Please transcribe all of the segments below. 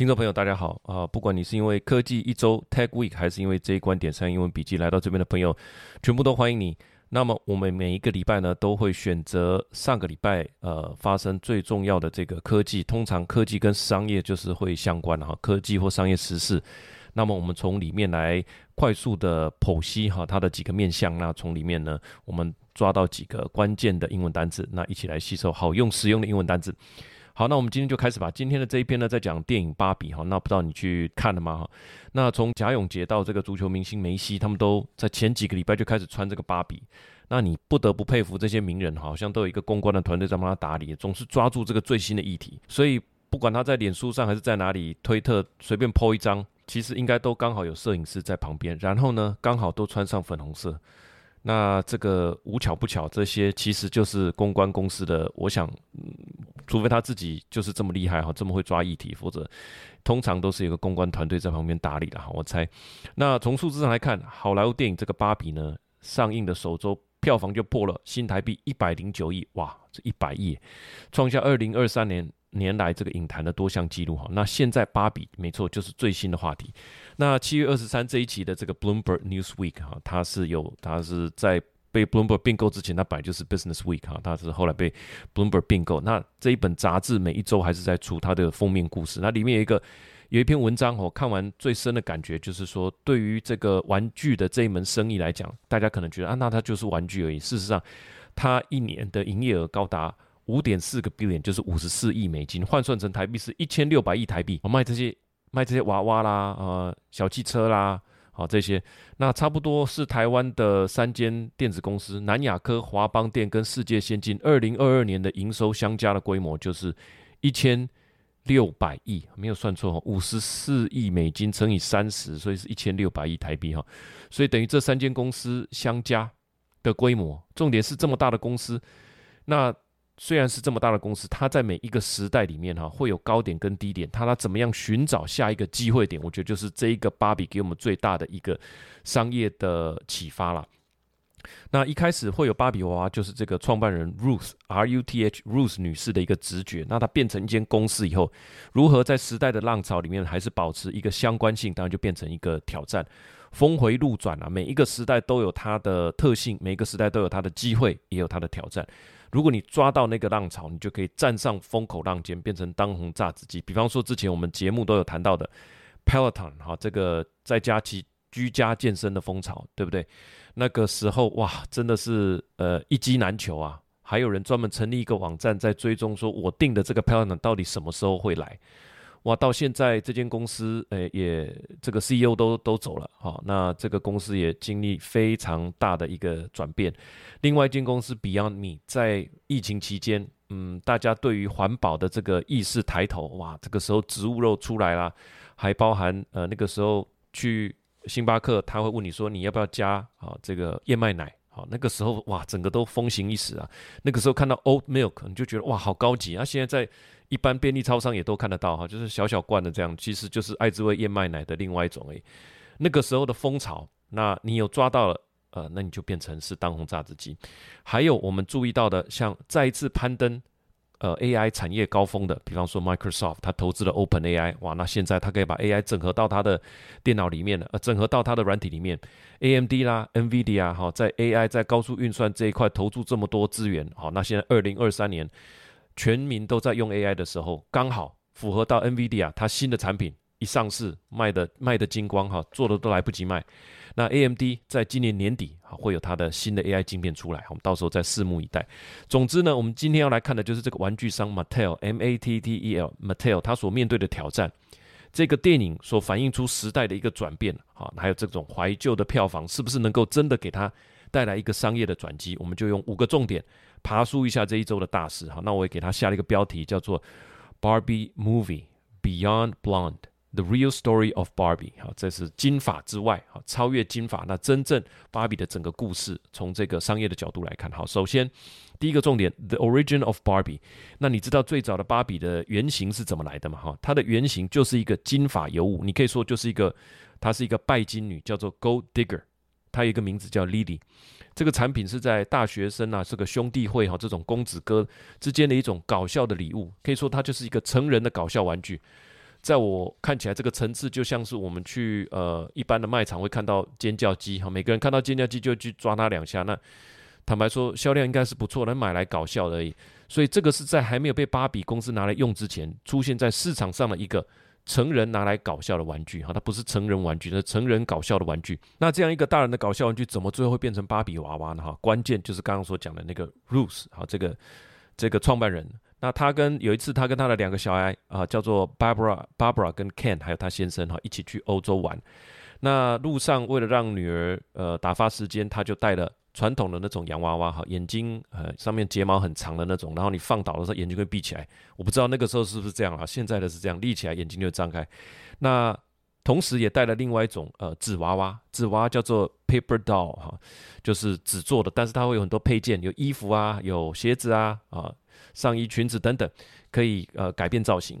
听众朋友，大家好啊！不管你是因为科技一周 Tech Week，还是因为这一观点上英文笔记来到这边的朋友，全部都欢迎你。那么我们每一个礼拜呢，都会选择上个礼拜呃发生最重要的这个科技，通常科技跟商业就是会相关的哈，科技或商业时事。那么我们从里面来快速的剖析哈它的几个面向，那从里面呢，我们抓到几个关键的英文单词，那一起来吸收好用实用的英文单词。好，那我们今天就开始吧。今天的这一篇呢，在讲电影《芭比》哈。那不知道你去看了吗？哈，那从贾永杰到这个足球明星梅西，他们都在前几个礼拜就开始穿这个芭比。那你不得不佩服这些名人，好像都有一个公关的团队在帮他打理，总是抓住这个最新的议题。所以不管他在脸书上还是在哪里推特随便 po 一张，其实应该都刚好有摄影师在旁边，然后呢，刚好都穿上粉红色。那这个无巧不巧，这些其实就是公关公司的。我想，除非他自己就是这么厉害哈，这么会抓议题，否则通常都是有个公关团队在旁边打理的哈。我猜。那从数字上来看，好莱坞电影这个《芭比》呢，上映的首周票房就破了新台币一百零九亿，哇，这一百亿，创下二零二三年。年来这个影坛的多项纪录哈，那现在芭比没错就是最新的话题。那七月二十三这一期的这个 Bloomberg News Week 哈，它是有它是在被 Bloomberg 并购之前，它本来就是 Business Week 哈，它是后来被 Bloomberg 并购。那这一本杂志每一周还是在出它的封面故事，那里面有一个有一篇文章，我看完最深的感觉就是说，对于这个玩具的这一门生意来讲，大家可能觉得啊，那它就是玩具而已。事实上，它一年的营业额高达。五点四个 billion 就是五十四亿美金，换算成台币是一千六百亿台币。我卖这些卖这些娃娃啦，呃，小汽车啦，好这些，那差不多是台湾的三间电子公司南亚科、华邦电跟世界先进，二零二二年的营收相加的规模就是一千六百亿，没有算错五十四亿美金乘以三十，所以是一千六百亿台币哈。所以等于这三间公司相加的规模，重点是这么大的公司，那。虽然是这么大的公司，它在每一个时代里面哈会有高点跟低点，它它怎么样寻找下一个机会点？我觉得就是这一个芭比给我们最大的一个商业的启发了。那一开始会有芭比娃娃，就是这个创办人 Ruth R U T H Ruth 女士的一个直觉。那它变成一间公司以后，如何在时代的浪潮里面还是保持一个相关性，当然就变成一个挑战。峰回路转啊，每一个时代都有它的特性，每一个时代都有它的机会，也有它的挑战。如果你抓到那个浪潮，你就可以站上风口浪尖，变成当红炸子鸡。比方说，之前我们节目都有谈到的 Peloton 哈，这个在家居居家健身的风潮，对不对？那个时候哇，真的是呃一机难求啊，还有人专门成立一个网站在追踪，说我订的这个 Peloton 到底什么时候会来。哇，到现在这间公司，诶，也这个 CEO 都都走了，好，那这个公司也经历非常大的一个转变。另外一间公司 Beyond Me 在疫情期间，嗯，大家对于环保的这个意识抬头，哇，这个时候植物肉出来啦，还包含呃那个时候去星巴克，他会问你说你要不要加啊这个燕麦奶。好，那个时候哇，整个都风行一时啊。那个时候看到 old milk，你就觉得哇，好高级啊。现在在一般便利超商也都看得到哈，就是小小罐的这样，其实就是爱滋味燕麦奶的另外一种诶。那个时候的风潮，那你有抓到了，呃，那你就变成是当红榨汁机。还有我们注意到的，像再一次攀登。呃，AI 产业高峰的，比方说 Microsoft，它投资了 OpenAI，哇，那现在它可以把 AI 整合到它的电脑里面了，呃，整合到它的软体里面。AMD 啦，NVIDIA 哈，在 AI 在高速运算这一块投注这么多资源，好，那现在二零二三年全民都在用 AI 的时候，刚好符合到 NVIDIA 它新的产品一上市，卖的卖的精光哈，做的都来不及卖。那 AMD 在今年年底啊会有它的新的 AI 晶片出来，我们到时候再拭目以待。总之呢，我们今天要来看的就是这个玩具商 Mattel M A T T E L Mattel 它所面对的挑战。这个电影所反映出时代的一个转变，哈，还有这种怀旧的票房是不是能够真的给它带来一个商业的转机？我们就用五个重点爬梳一下这一周的大事。哈，那我也给它下了一个标题，叫做 Barbie Movie Beyond Blonde。The real story of Barbie，好，这是金发之外，好，超越金发，那真正芭比的整个故事，从这个商业的角度来看，好，首先第一个重点，The origin of Barbie，那你知道最早的芭比的原型是怎么来的吗？哈，它的原型就是一个金发尤物，你可以说就是一个，她是一个拜金女，叫做 Gold Digger，她有一个名字叫 Lily，这个产品是在大学生啊，这个兄弟会哈，这种公子哥之间的一种搞笑的礼物，可以说它就是一个成人的搞笑玩具。在我看起来，这个层次就像是我们去呃一般的卖场会看到尖叫鸡哈，每个人看到尖叫鸡就去抓它两下。那坦白说，销量应该是不错，能买来搞笑而已。所以这个是在还没有被芭比公司拿来用之前，出现在市场上的一个成人拿来搞笑的玩具哈，它不是成人玩具，是成人搞笑的玩具。那这样一个大人的搞笑玩具，怎么最后会变成芭比娃娃呢？哈，关键就是刚刚所讲的那个 Ruth 哈，这个这个创办人。那他跟有一次，他跟他的两个小孩啊，叫做 Barbara、Barbara 跟 Ken，还有他先生哈，一起去欧洲玩。那路上为了让女儿呃打发时间，他就带了传统的那种洋娃娃哈，眼睛呃上面睫毛很长的那种，然后你放倒的时候眼睛会闭起来。我不知道那个时候是不是这样啊？现在的是这样，立起来眼睛就张开。那同时也带了另外一种呃纸娃娃，纸娃娃叫做 Paper Doll 哈，就是纸做的，但是它会有很多配件，有衣服啊，有鞋子啊啊。上衣、裙子等等，可以呃改变造型。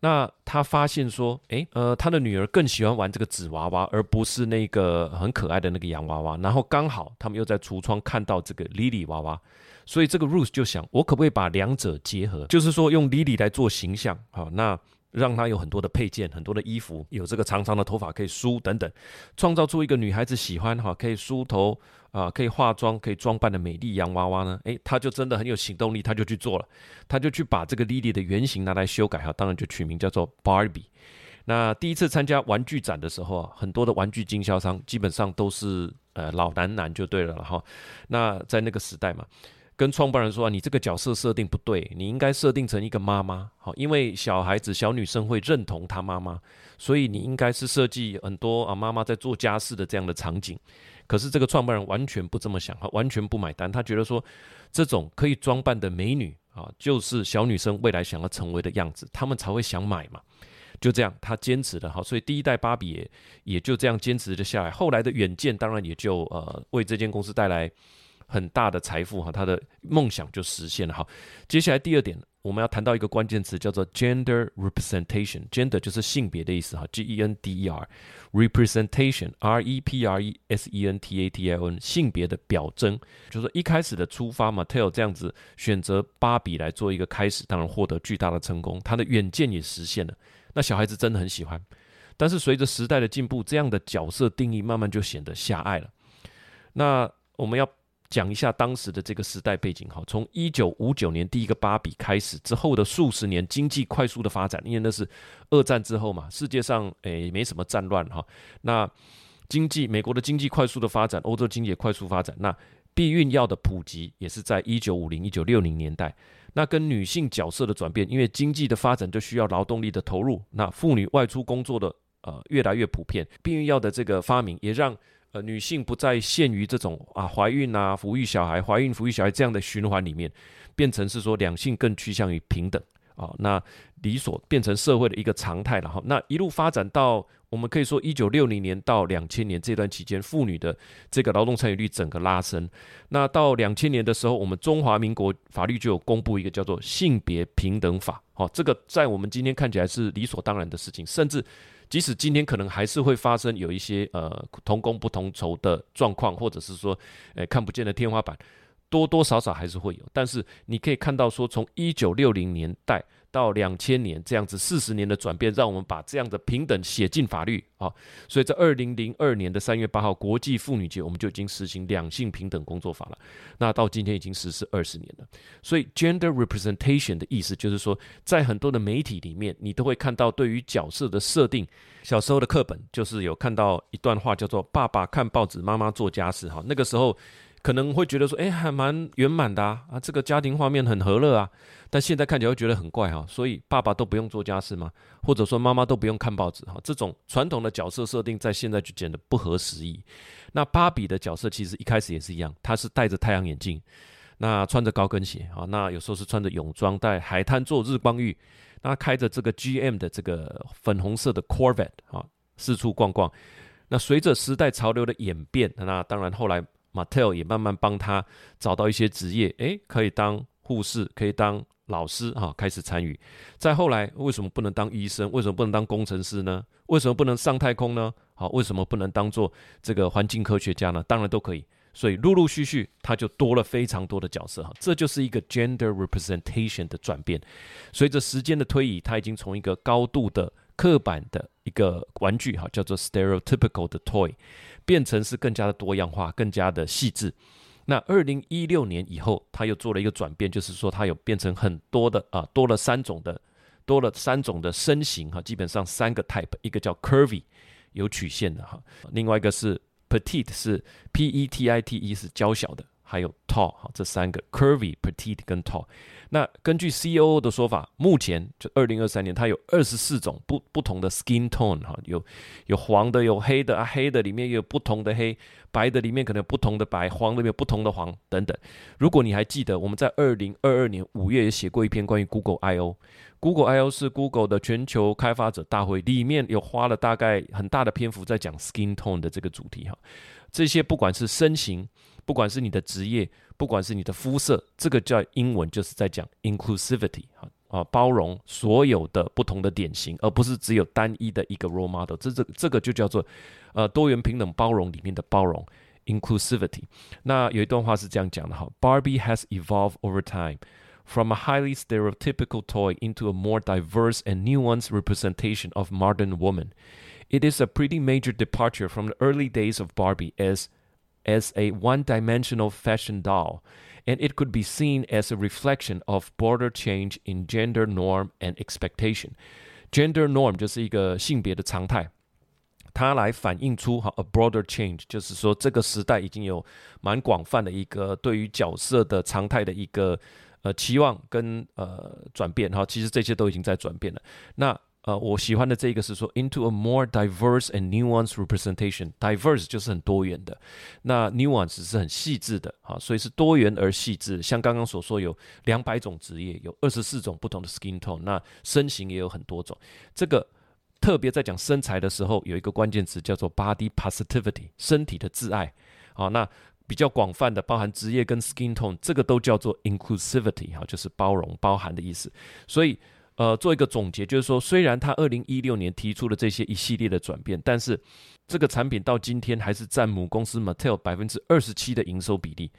那他发现说，诶，呃，他的女儿更喜欢玩这个纸娃娃，而不是那个很可爱的那个洋娃娃。然后刚好他们又在橱窗看到这个 Lily 娃娃，所以这个 Ruth 就想，我可不可以把两者结合？就是说用 Lily 来做形象，好，那让她有很多的配件、很多的衣服，有这个长长的头发可以梳等等，创造出一个女孩子喜欢哈，可以梳头。啊，可以化妆、可以装扮的美丽洋娃娃呢？诶，他就真的很有行动力，他就去做了，他就去把这个 Lily 的原型拿来修改哈，当然就取名叫做 Barbie。那第一次参加玩具展的时候啊，很多的玩具经销商基本上都是呃老男男就对了哈。那在那个时代嘛。跟创办人说啊，你这个角色设定不对，你应该设定成一个妈妈，好，因为小孩子、小女生会认同她妈妈，所以你应该是设计很多啊妈妈在做家事的这样的场景。可是这个创办人完全不这么想，他完全不买单，他觉得说这种可以装扮的美女啊，就是小女生未来想要成为的样子，他们才会想买嘛。就这样，他坚持的哈，所以第一代芭比也也就这样坚持着下来。后来的远见当然也就呃为这间公司带来。很大的财富哈，他的梦想就实现了哈。接下来第二点，我们要谈到一个关键词，叫做 gender representation。gender 就是性别的意思哈，G E N D E R，representation R E P R E S E N T A T I O N，性别的表征。就是说一开始的出发嘛，Tell 这样子选择芭比来做一个开始，当然获得巨大的成功，他的远见也实现了。那小孩子真的很喜欢，但是随着时代的进步，这样的角色定义慢慢就显得狭隘了。那我们要。讲一下当时的这个时代背景哈，从一九五九年第一个芭比开始之后的数十年经济快速的发展，因为那是二战之后嘛，世界上诶没什么战乱哈，那经济美国的经济快速的发展，欧洲经济也快速发展，那避孕药的普及也是在一九五零一九六零年代，那跟女性角色的转变，因为经济的发展就需要劳动力的投入，那妇女外出工作的呃越来越普遍，避孕药的这个发明也让。呃，女性不再限于这种啊怀孕啊、抚育小孩、怀孕抚育小孩这样的循环里面，变成是说两性更趋向于平等啊，那理所变成社会的一个常态了哈。那一路发展到我们可以说一九六零年到两千年这段期间，妇女的这个劳动参与率整个拉升。那到两千年的时候，我们中华民国法律就有公布一个叫做性别平等法，好，这个在我们今天看起来是理所当然的事情，甚至。即使今天可能还是会发生有一些呃同工不同酬的状况，或者是说，诶看不见的天花板，多多少少还是会有。但是你可以看到说，从一九六零年代。到两千年这样子四十年的转变，让我们把这样的平等写进法律啊。所以在二零零二年的三月八号国际妇女节，我们就已经实行两性平等工作法了。那到今天已经实施二十年了。所以 gender representation 的意思就是说，在很多的媒体里面，你都会看到对于角色的设定。小时候的课本就是有看到一段话，叫做“爸爸看报纸，妈妈做家事”。哈，那个时候。可能会觉得说，哎，还蛮圆满的啊，啊，这个家庭画面很和乐啊。但现在看起来会觉得很怪哈，所以爸爸都不用做家事吗？或者说妈妈都不用看报纸哈？这种传统的角色设定在现在就显得不合时宜。那芭比的角色其实一开始也是一样，她是戴着太阳眼镜，那穿着高跟鞋啊，那有时候是穿着泳装，在海滩做日光浴，那开着这个 GM 的这个粉红色的 Corvette 啊，四处逛逛。那随着时代潮流的演变，那当然后来。马 t e l 也慢慢帮他找到一些职业，诶，可以当护士，可以当老师，哈，开始参与。再后来，为什么不能当医生？为什么不能当工程师呢？为什么不能上太空呢？好，为什么不能当做这个环境科学家呢？当然都可以。所以陆陆续续，他就多了非常多的角色，哈，这就是一个 gender representation 的转变。随着时间的推移，他已经从一个高度的刻板的一个玩具哈，叫做 stereotypical 的 toy，变成是更加的多样化，更加的细致。那二零一六年以后，他又做了一个转变，就是说他有变成很多的啊，多了三种的，多了三种的身形哈，基本上三个 type，一个叫 curvy，有曲线的哈，另外一个是 petite，是 p e t i t e 是娇小的。还有 tall 哈，这三个 curvy、petite 跟 tall。那根据 CEO 的说法，目前就二零二三年，它有二十四种不不同的 skin tone 哈，有有黄的，有黑的啊，黑的里面也有不同的黑，白的里面可能有不同的白，黄的有不同的黄等等。如果你还记得，我们在二零二二年五月也写过一篇关于 Google I/O。Google I/O 是 Google 的全球开发者大会，里面有花了大概很大的篇幅在讲 skin tone 的这个主题哈。这些不管是身形。不管是你的职业，不管是你的肤色，这个叫英文就是在讲 inclusivity 啊啊，包容所有的不同的典型，而不是只有单一的一个 role model。这这这个就叫做呃多元平等包容里面的包容 inclusivity。那有一段话是这样讲的哈：Barbie has evolved over time from a highly stereotypical toy into a more diverse and nuanced representation of modern woman. It is a pretty major departure from the early days of Barbie as as a one dimensional fashion doll, and it could be seen as a reflection of broader change in gender norm and expectation. Gender norm 就是一个性别的常态，它来反映出哈 a broader change，就是说这个时代已经有蛮广泛的一个对于角色的常态的一个呃期望跟呃转变哈，其实这些都已经在转变了。那 呃，我喜欢的这个是说，into a more diverse and nuanced representation。diverse 就是很多元的，那 nuance 是很细致的，哈，所以是多元而细致。像刚刚所说，有两百种职业，有二十四种不同的 skin tone，那身形也有很多种。这个特别在讲身材的时候，有一个关键词叫做 body positivity，身体的自爱。好，那比较广泛的包含职业跟 skin tone，这个都叫做 inclusivity，哈，就是包容、包含的意思。所以。呃，做一个总结，就是说，虽然他二零一六年提出了这些一系列的转变，但是这个产品到今天还是占母公司 Mattel 百分之二十七的营收比例。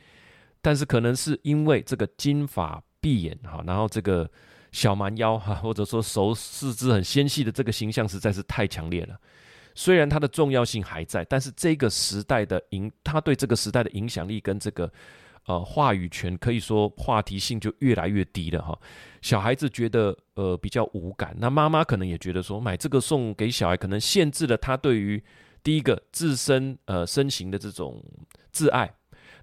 但是可能是因为这个金发碧眼哈，然后这个小蛮腰哈，或者说手四肢很纤细的这个形象实在是太强烈了。虽然它的重要性还在，但是这个时代的影，它对这个时代的影响力跟这个。呃，话语权可以说话题性就越来越低了哈。小孩子觉得呃比较无感，那妈妈可能也觉得说买这个送给小孩，可能限制了他对于第一个自身呃身形的这种自爱，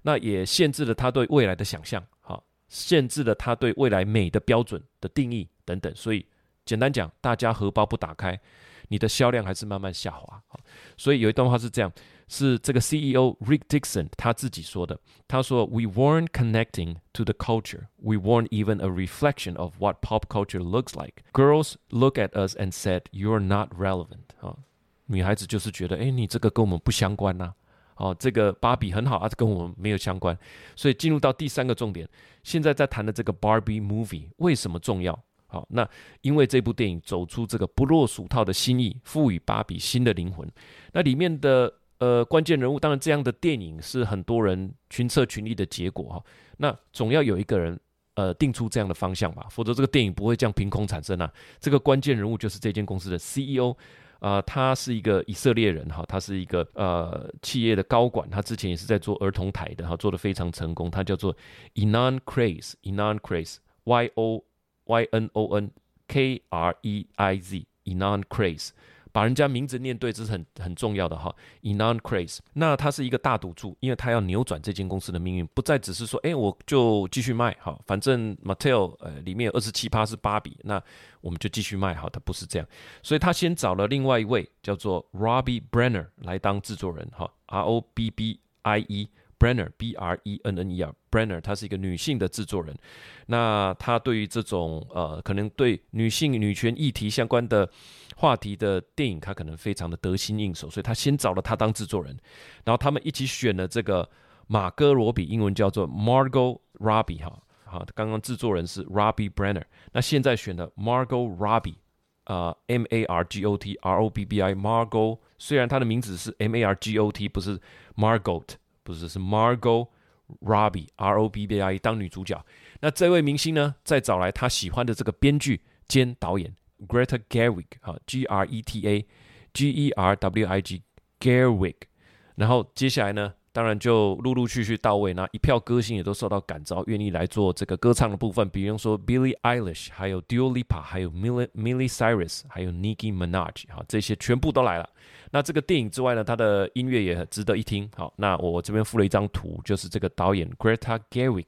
那也限制了他对未来的想象，哈，限制了他对未来美的标准的定义等等。所以简单讲，大家荷包不打开，你的销量还是慢慢下滑。所以有一段话是这样。是这个 CEO Rick Dixon 他自己说的。他说：“We weren't connecting to the culture. We weren't even a reflection of what pop culture looks like. Girls look at us and said, ‘You're not relevant.’ 啊，女孩子就是觉得，哎，你这个跟我们不相关呐。哦，这个芭比很好啊，跟我们没有相关。所以进入到第三个重点，现在在谈的这个 Barbie movie 为什么重要？好，那因为这部电影走出这个不落俗套的新意，赋予芭比新的灵魂。那里面的。呃，关键人物当然，这样的电影是很多人群策群力的结果哈。那总要有一个人呃定出这样的方向吧，否则这个电影不会这样凭空产生啊。这个关键人物就是这间公司的 CEO 啊，他是一个以色列人哈，他是一个呃企业的高管，他之前也是在做儿童台的哈，做的非常成功。他叫做 Enon Craze，Enon Craze，Y O Y N O N K R E I Z，Enon Craze。把人家名字念对，这是很很重要的哈。Enon Craze，那他是一个大赌注，因为他要扭转这间公司的命运，不再只是说，哎，我就继续卖哈，反正 Mattel 呃里面有二十七趴是芭比，那我们就继续卖哈。他不是这样，所以他先找了另外一位叫做 Robbie Brenner 来当制作人哈，R O B B I E。Brenner B R E N N E R Brenner，她是一个女性的制作人。那她对于这种呃，可能对女性女权议题相关的话题的电影，她可能非常的得心应手，所以她先找了她当制作人。然后他们一起选了这个马戈罗比，英文叫做 Margot Robbie 哈。好，刚刚制作人是 Robbie Brenner，那现在选的 Margot Robbie 啊，M A R G O T R O B B I Margot，虽然她的名字是 M A R G O T，不是 Margot。不是是 Margot Robbie R O B B I 当女主角，那这位明星呢，再找来他喜欢的这个编剧兼导演 Greta Gerwig 啊，G R E T A G E R W I G Gerwig。然后接下来呢，当然就陆陆续续到位，那一票歌星也都受到感召，愿意来做这个歌唱的部分。比如说 Billie Eilish，还有 Dua Lipa，还有 Miley Miley Cyrus，还有 Nicki Minaj，好，这些全部都来了。那这个电影之外呢，它的音乐也很值得一听。好，那我这边附了一张图，就是这个导演 Greta Gerwig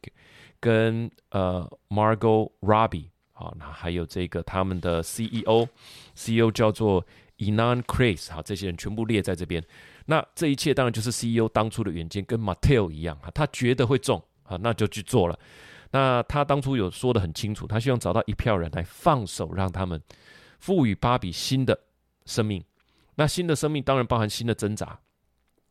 跟呃 Margot Robbie，好，那还有这个他们的 CEO，CEO 叫做 Enan Craze，好，这些人全部列在这边。那这一切当然就是 CEO 当初的远见，跟 Mattel 一样，啊，他觉得会中，啊，那就去做了。那他当初有说的很清楚，他希望找到一票人来放手，让他们赋予芭比新的生命。那新的生命当然包含新的挣扎、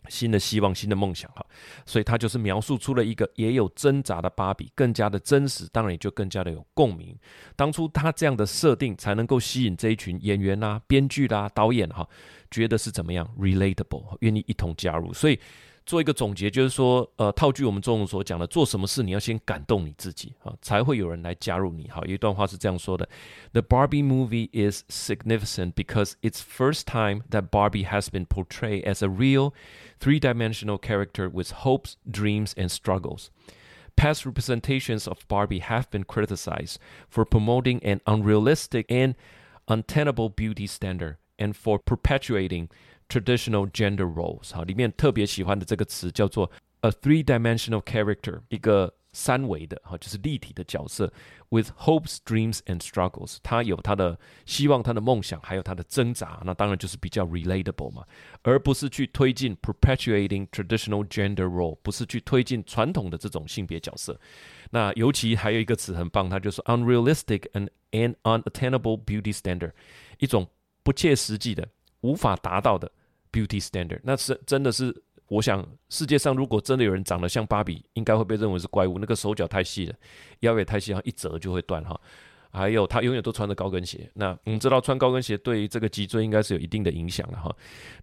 新的希望、新的梦想哈，所以他就是描述出了一个也有挣扎的芭比，更加的真实，当然也就更加的有共鸣。当初他这样的设定才能够吸引这一群演员啦、编剧啦、导演哈，觉得是怎么样 relatable，愿意一同加入，所以。做一个总结，就是说，呃，套句我们中文所讲的，做什么事你要先感动你自己啊，才会有人来加入你。好，有一段话是这样说的：The Barbie movie is significant because it's first time that Barbie has been portrayed as a real, three-dimensional character with hopes, dreams, and struggles. Past representations of Barbie have been criticized for promoting an unrealistic and untenable beauty standard and for perpetuating traditional gender roles，哈，里面特别喜欢的这个词叫做 a three-dimensional character，一个三维的哈，就是立体的角色，with hopes, dreams and struggles，他有他的希望、他的梦想，还有他的挣扎，那当然就是比较 relatable 嘛，而不是去推进 perpetuating traditional gender role，不是去推进传统的这种性别角色。那尤其还有一个词很棒，它就是 unrealistic and an unattainable beauty standard，一种不切实际的、无法达到的。Beauty standard，那是真的是，我想世界上如果真的有人长得像芭比，应该会被认为是怪物。那个手脚太细了，腰也太细，一折就会断哈。还有他永远都穿着高跟鞋。那我们知道穿高跟鞋对于这个脊椎应该是有一定的影响的哈。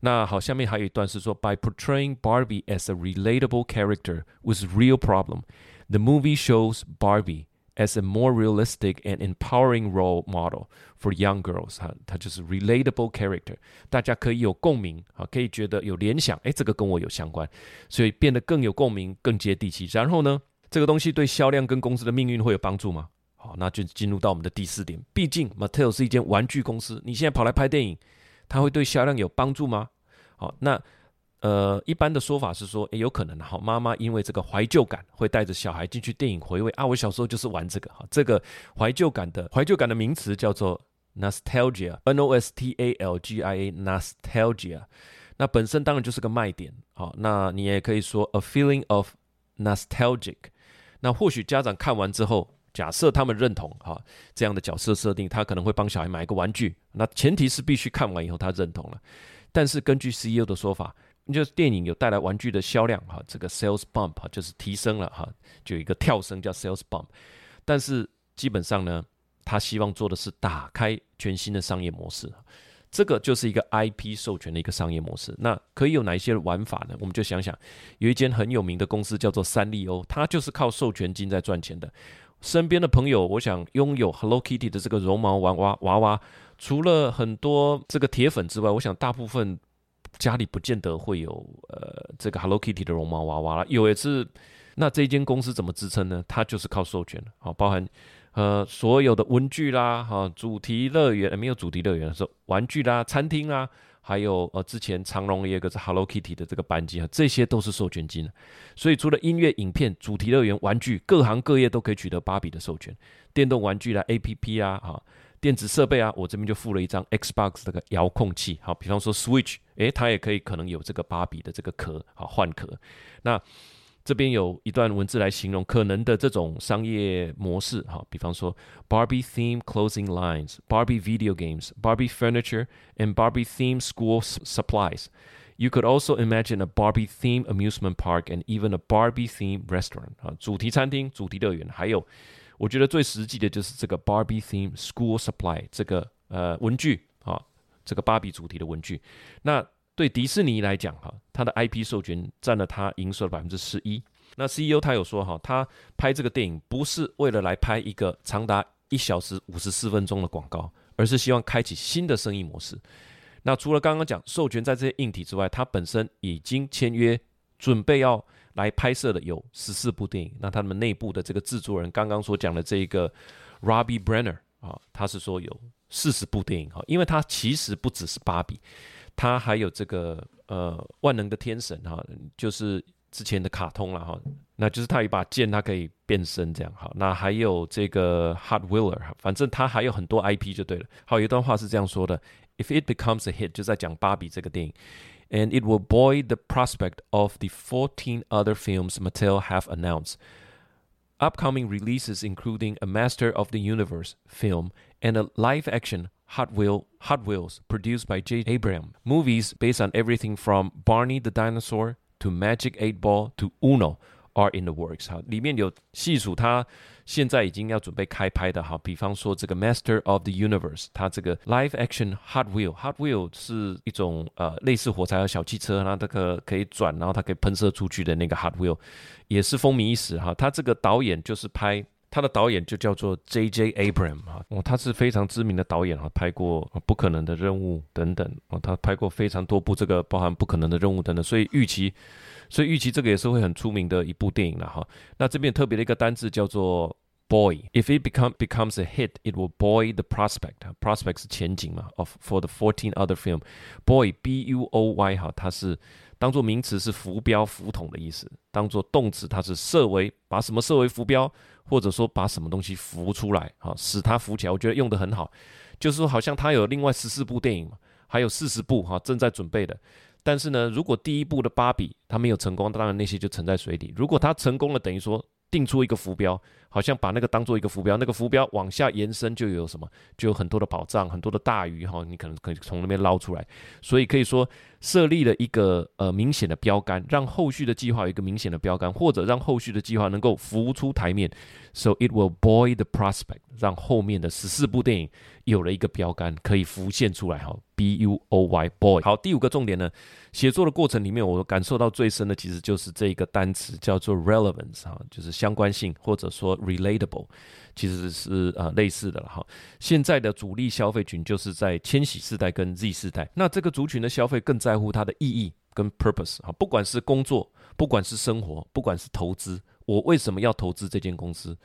那好，下面还有一段是说，By portraying Barbie as a relatable character with real problem，the movie shows Barbie。As a more realistic and empowering role model for young girls，哈，它就是 relatable character，大家可以有共鸣，啊，可以觉得有联想，哎，这个跟我有相关，所以变得更有共鸣，更接地气。然后呢，这个东西对销量跟公司的命运会有帮助吗？好，那就进入到我们的第四点。毕竟 Mattel 是一间玩具公司，你现在跑来拍电影，它会对销量有帮助吗？好，那。呃，一般的说法是说，诶有可能哈，妈妈因为这个怀旧感，会带着小孩进去电影回味啊。我小时候就是玩这个哈，这个怀旧感的怀旧感的名词叫做 nostalgia，n o s t a l g i a，nostalgia。那本身当然就是个卖点，好，那你也可以说 a feeling of nostalgic。那或许家长看完之后，假设他们认同哈这样的角色设定，他可能会帮小孩买一个玩具。那前提是必须看完以后他认同了。但是根据 CEO 的说法。就是电影有带来玩具的销量哈，这个 sales bump 就是提升了哈，就有一个跳升叫 sales bump。但是基本上呢，他希望做的是打开全新的商业模式，这个就是一个 IP 授权的一个商业模式。那可以有哪一些玩法呢？我们就想想，有一间很有名的公司叫做三丽鸥，它就是靠授权金在赚钱的。身边的朋友，我想拥有 Hello Kitty 的这个绒毛娃娃娃娃，除了很多这个铁粉之外，我想大部分。家里不见得会有呃这个 Hello Kitty 的绒毛娃娃了，有一次，那这间公司怎么支撑呢？它就是靠授权好，包含呃所有的文具啦，哈，主题乐园没有主题乐园是玩具啦，餐厅啦，还有呃之前长隆也有个是 Hello Kitty 的这个班机啊，这些都是授权金，所以除了音乐、影片、主题乐园、玩具，各行各业都可以取得芭比的授权，电动玩具啦、APP 啊，哈。电子设备啊，我这边就附了一张 Xbox 这个遥控器，好，比方说 Switch，诶，它也可以可能有这个芭比的这个壳，好换壳。那这边有一段文字来形容可能的这种商业模式，好，比方说 Barbie theme clothing lines, Barbie video games, Barbie furniture, and Barbie theme school supplies. You could also imagine a Barbie theme amusement park and even a Barbie theme restaurant，啊，主题餐厅、主题乐园，还有。我觉得最实际的就是这个 Barbie theme school supply 这个呃文具啊， 这个芭比主题的文具。那对迪士尼来讲哈，它的 IP 授权占了它营收的百分之十一。那 CEO 他有说哈，他拍这个电影不是为了来拍一个长达一小时五十四分钟的广告，而是希望开启新的生意模式。那除了刚刚讲授权在这些硬体之外，它本身已经签约，准备要来拍摄的有十四部电影。那他们内部的这个制作人刚刚所讲的这一个 Robbie Brenner 啊，他是说有四十部电影哈，因为它其实不只是芭比，它还有这个呃万能的天神哈，就是之前的卡通了哈，那就是他一把剑，它可以变身这样哈。那还有这个 Hot Wheeler，反正它还有很多 IP 就对了。好，有一段话是这样说的。if it becomes a hit，就在讲芭比这个电影，and it will buoy the prospect of the 14 other films Mattel have announced. Upcoming releases including a Master of the Universe film and a live-action Hot Wheel Hot Wheels produced by J. Abrams. Movies based on everything from Barney the Dinosaur to Magic 8 Ball to Uno are in the works 哈，里面有细数它现在已经要准备开拍的哈，比方说这个 Master of the Universe，它这个 Live Action Hot Wheel，Hot Wheel 是一种呃类似火柴的小汽车，然后这个可以转，然后它可以喷射出去的那个 Hot Wheel，也是风靡一时哈。他这个导演就是拍 他的导演就叫做 J.J. Abram 哈，哦，他是非常知名的导演哈，拍过不可能的任务等等哦，他拍过非常多部这个包含不可能的任务等等，所以预期。所以预期这个也是会很出名的一部电影了哈。那这边特别的一个单字叫做 boy。If it become becomes a hit, it will buoy the prospect. Prospect 是前景嘛？Of for the fourteen other film, boy b u o y 哈，它是当做名词是浮标浮筒的意思，当做动词它是设为把什么设为浮标，或者说把什么东西浮出来，哈，使它浮起来。我觉得用的很好，就是说好像他有另外十四部电影嘛，还有四十部哈正在准备的。但是呢，如果第一部的芭比它没有成功，当然那些就沉在水底。如果它成功了，等于说定出一个浮标。好像把那个当做一个浮标，那个浮标往下延伸就有什么，就有很多的宝藏，很多的大鱼哈，你可能可以从那边捞出来。所以可以说设立了一个呃明显的标杆，让后续的计划有一个明显的标杆，或者让后续的计划能够浮出台面。So it will buoy the prospect，让后面的十四部电影有了一个标杆可以浮现出来哈。B U O Y boy。好，第五个重点呢，写作的过程里面，我感受到最深的其实就是这一个单词叫做 relevance 哈，就是相关性，或者说。relatable，其实是呃类似的了哈。现在的主力消费群就是在千禧世代跟 Z 世代，那这个族群的消费更在乎它的意义跟 purpose 哈。不管是工作，不管是生活，不管是投资，我为什么要投资这间公司？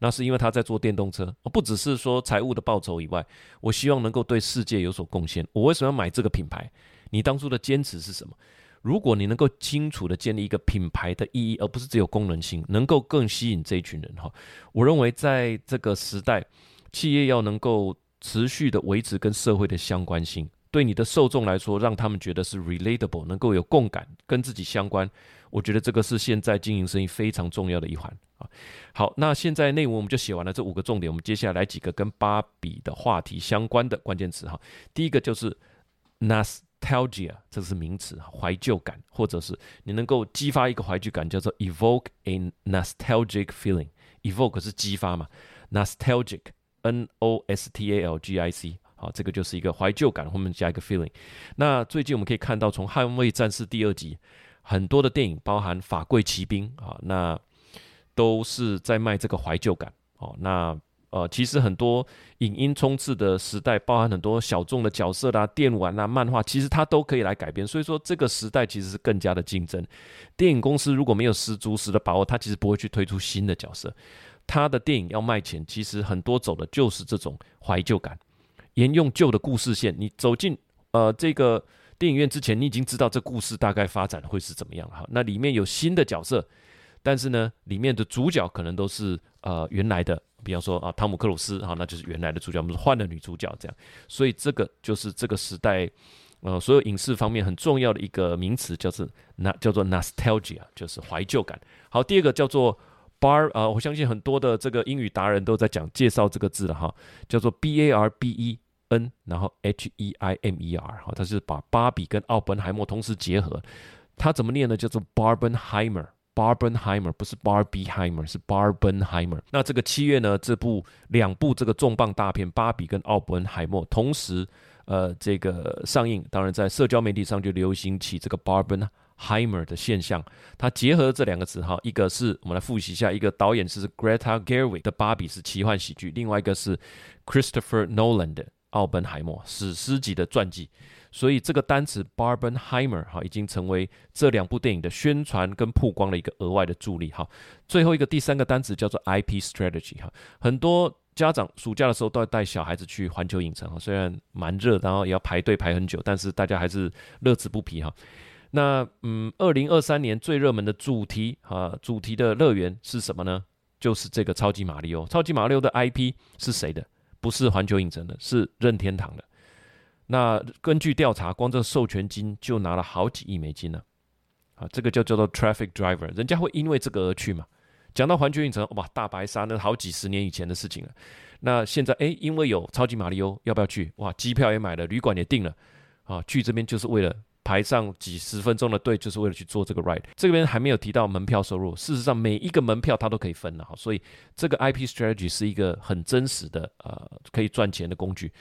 那是因为他在做电动车，不只是说财务的报酬以外，我希望能够对世界有所贡献。我为什么要买这个品牌？你当初的坚持是什么？如果你能够清楚的建立一个品牌的意义，而不是只有功能性，能够更吸引这一群人哈。我认为在这个时代，企业要能够持续的维持跟社会的相关性，对你的受众来说，让他们觉得是 relatable，能够有共感，跟自己相关。我觉得这个是现在经营生意非常重要的一环啊。好，那现在内文我们就写完了这五个重点，我们接下来几个跟芭比的话题相关的关键词哈。第一个就是 nostalgia，这是名词，怀旧感，或者是你能够激发一个怀旧感，叫做 evoke a nostalgic feeling。evoke 是激发嘛？nostalgic，n o s t a l g i c，好，这个就是一个怀旧感，后面加一个 feeling。那最近我们可以看到，从《捍卫战士》第二集，很多的电影，包含《法贵骑兵》啊，那都是在卖这个怀旧感。哦，那。呃，其实很多影音冲刺的时代，包含很多小众的角色啦、电玩啦、漫画，其实它都可以来改编。所以说，这个时代其实是更加的竞争。电影公司如果没有十足十的把握，它其实不会去推出新的角色。它的电影要卖钱，其实很多走的就是这种怀旧感，沿用旧的故事线。你走进呃这个电影院之前，你已经知道这故事大概发展会是怎么样哈。那里面有新的角色，但是呢，里面的主角可能都是呃原来的。比方说啊，汤姆克鲁斯哈，那就是原来的主角，我们是换了女主角这样，所以这个就是这个时代，呃，所有影视方面很重要的一个名词，叫做那叫做 nostalgia，就是怀旧感。好，第二个叫做 bar，呃，我相信很多的这个英语达人都在讲介绍这个字了哈，叫做 b a r b e n，然后 h e i m e r，哈，它是把芭比跟奥本海默同时结合，它怎么念呢？叫做 Barbenheimer。Barbenheimer 不是 Barbieheimer，是 Barbenheimer。那这个七月呢，这部两部这个重磅大片《芭比》跟《奥本海默》同时呃这个上映，当然在社交媒体上就流行起这个 Barbenheimer 的现象。它结合这两个词哈，一个是我们来复习一下，一个导演是 Greta Gerwig 的《芭比》是奇幻喜剧，另外一个是 Christopher Nolan 的奥本海默史诗级的传记。所以这个单词 Barbenheimer 哈，已经成为这两部电影的宣传跟曝光的一个额外的助力哈。最后一个第三个单词叫做 IP strategy 哈，很多家长暑假的时候都要带小孩子去环球影城哈，虽然蛮热，然后也要排队排很久，但是大家还是乐此不疲哈。那嗯，二零二三年最热门的主题啊，主题的乐园是什么呢？就是这个超级马里奥。超级马里奥的 IP 是谁的？不是环球影城的，是任天堂的。那根据调查，光这授权金就拿了好几亿美金呢。啊，这个就叫做 traffic driver，人家会因为这个而去嘛？讲到环球影城，哇，大白鲨那好几十年以前的事情了。那现在哎，因为有超级马里奥，要不要去？哇，机票也买了，旅馆也订了，啊，去这边就是为了排上几十分钟的队，就是为了去做这个 ride。这边还没有提到门票收入，事实上每一个门票它都可以分的哈，所以这个 IP strategy 是一个很真实的呃可以赚钱的工具。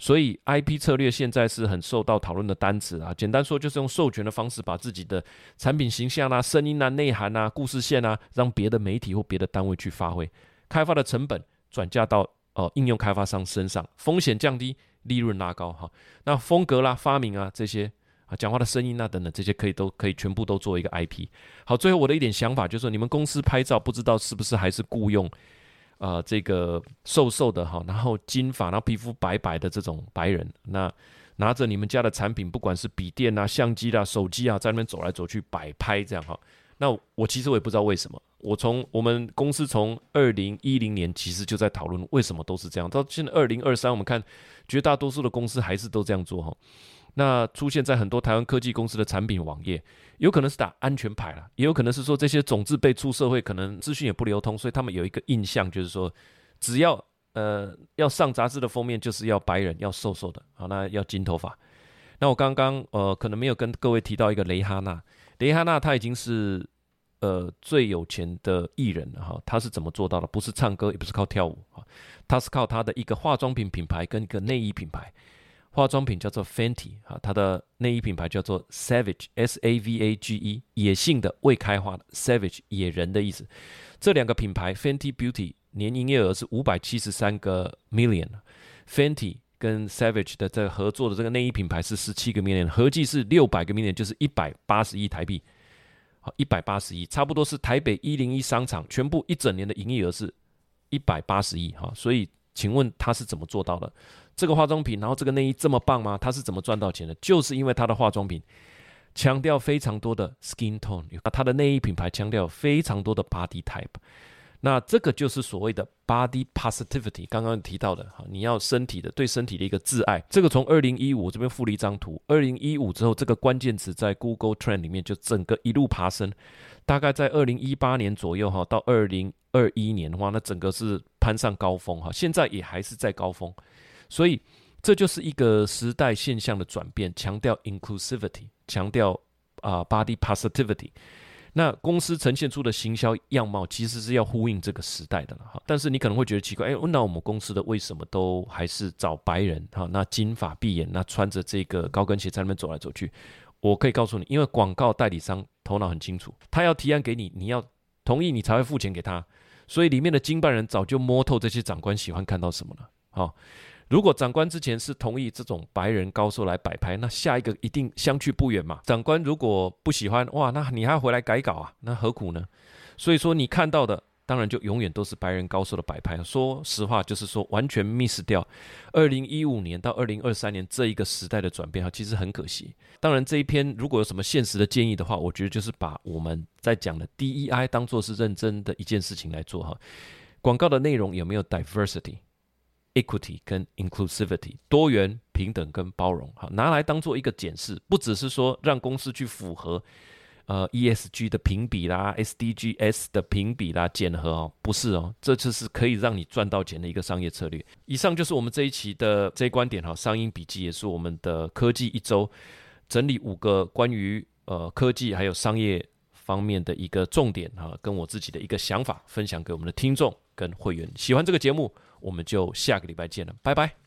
所以，IP 策略现在是很受到讨论的单词啊。简单说，就是用授权的方式，把自己的产品形象啊、声音啊、内涵啊、故事线啊，让别的媒体或别的单位去发挥，开发的成本转嫁到哦应用开发商身上，风险降低，利润拉高哈。那风格啦、发明啊这些啊、讲话的声音啊等等这些，可以都可以全部都做一个 IP。好，最后我的一点想法就是说，你们公司拍照不知道是不是还是雇佣。啊，这个瘦瘦的哈，然后金发，然后皮肤白白的这种白人，那拿着你们家的产品，不管是笔电啊、相机啦、手机啊，在那边走来走去摆拍这样哈。那我其实我也不知道为什么，我从我们公司从二零一零年其实就在讨论为什么都是这样，到现在二零二三，我们看绝大多数的公司还是都这样做哈。那出现在很多台湾科技公司的产品网页，有可能是打安全牌了，也有可能是说这些种子被出社会，可能资讯也不流通，所以他们有一个印象，就是说只要呃要上杂志的封面，就是要白人，要瘦瘦的，好，那要金头发。那我刚刚呃可能没有跟各位提到一个雷哈娜，雷哈娜她已经是呃最有钱的艺人了哈，他是怎么做到的？不是唱歌，也不是靠跳舞啊，他是靠他的一个化妆品品牌跟一个内衣品牌。化妆品叫做 Fenty 啊，它的内衣品牌叫做 Savage S A V A G E，野性的未开化的 Savage 野人的意思。这两个品牌 Fenty Beauty 年营业额是五百七十三个 million，Fenty 跟 Savage 的这合作的这个内衣品牌是十七个 million，合计是六百个 million，就是一百八十亿台币。好，一百八十亿，差不多是台北一零一商场全部一整年的营业额是一百八十亿哈。所以，请问他是怎么做到的？这个化妆品，然后这个内衣这么棒吗？他是怎么赚到钱的？就是因为他的化妆品强调非常多的 skin tone，啊，他的内衣品牌强调非常多的 body type。那这个就是所谓的 body positivity，刚刚提到的哈，你要身体的对身体的一个挚爱。这个从二零一五这边附了一张图，二零一五之后，这个关键词在 Google Trend 里面就整个一路爬升，大概在二零一八年左右哈，到二零二一年的话，那整个是攀上高峰哈，现在也还是在高峰。所以，这就是一个时代现象的转变，强调 inclusivity，强调啊 body positivity。那公司呈现出的行销样貌，其实是要呼应这个时代的了哈。但是你可能会觉得奇怪，哎，那我们公司的为什么都还是找白人哈？那金发碧眼，那穿着这个高跟鞋在那边走来走去？我可以告诉你，因为广告代理商头脑很清楚，他要提案给你，你要同意，你才会付钱给他。所以里面的经办人早就摸透这些长官喜欢看到什么了，好。如果长官之前是同意这种白人高瘦来摆拍，那下一个一定相去不远嘛。长官如果不喜欢，哇，那你还要回来改稿啊？那何苦呢？所以说你看到的，当然就永远都是白人高瘦的摆拍。说实话，就是说完全 miss 掉二零一五年到二零二三年这一个时代的转变哈，其实很可惜。当然这一篇如果有什么现实的建议的话，我觉得就是把我们在讲的 DEI 当做是认真的一件事情来做哈。广告的内容有没有 diversity？Equity 跟 inclusivity 多元平等跟包容，好拿来当做一个检视，不只是说让公司去符合呃 ESG 的评比啦，SDGs 的评比啦，检核哦，不是哦，这就是可以让你赚到钱的一个商业策略。以上就是我们这一期的这一观点哈，商音笔记也是我们的科技一周整理五个关于呃科技还有商业方面的一个重点哈，跟我自己的一个想法分享给我们的听众跟会员。喜欢这个节目。我们就下个礼拜见了，拜拜。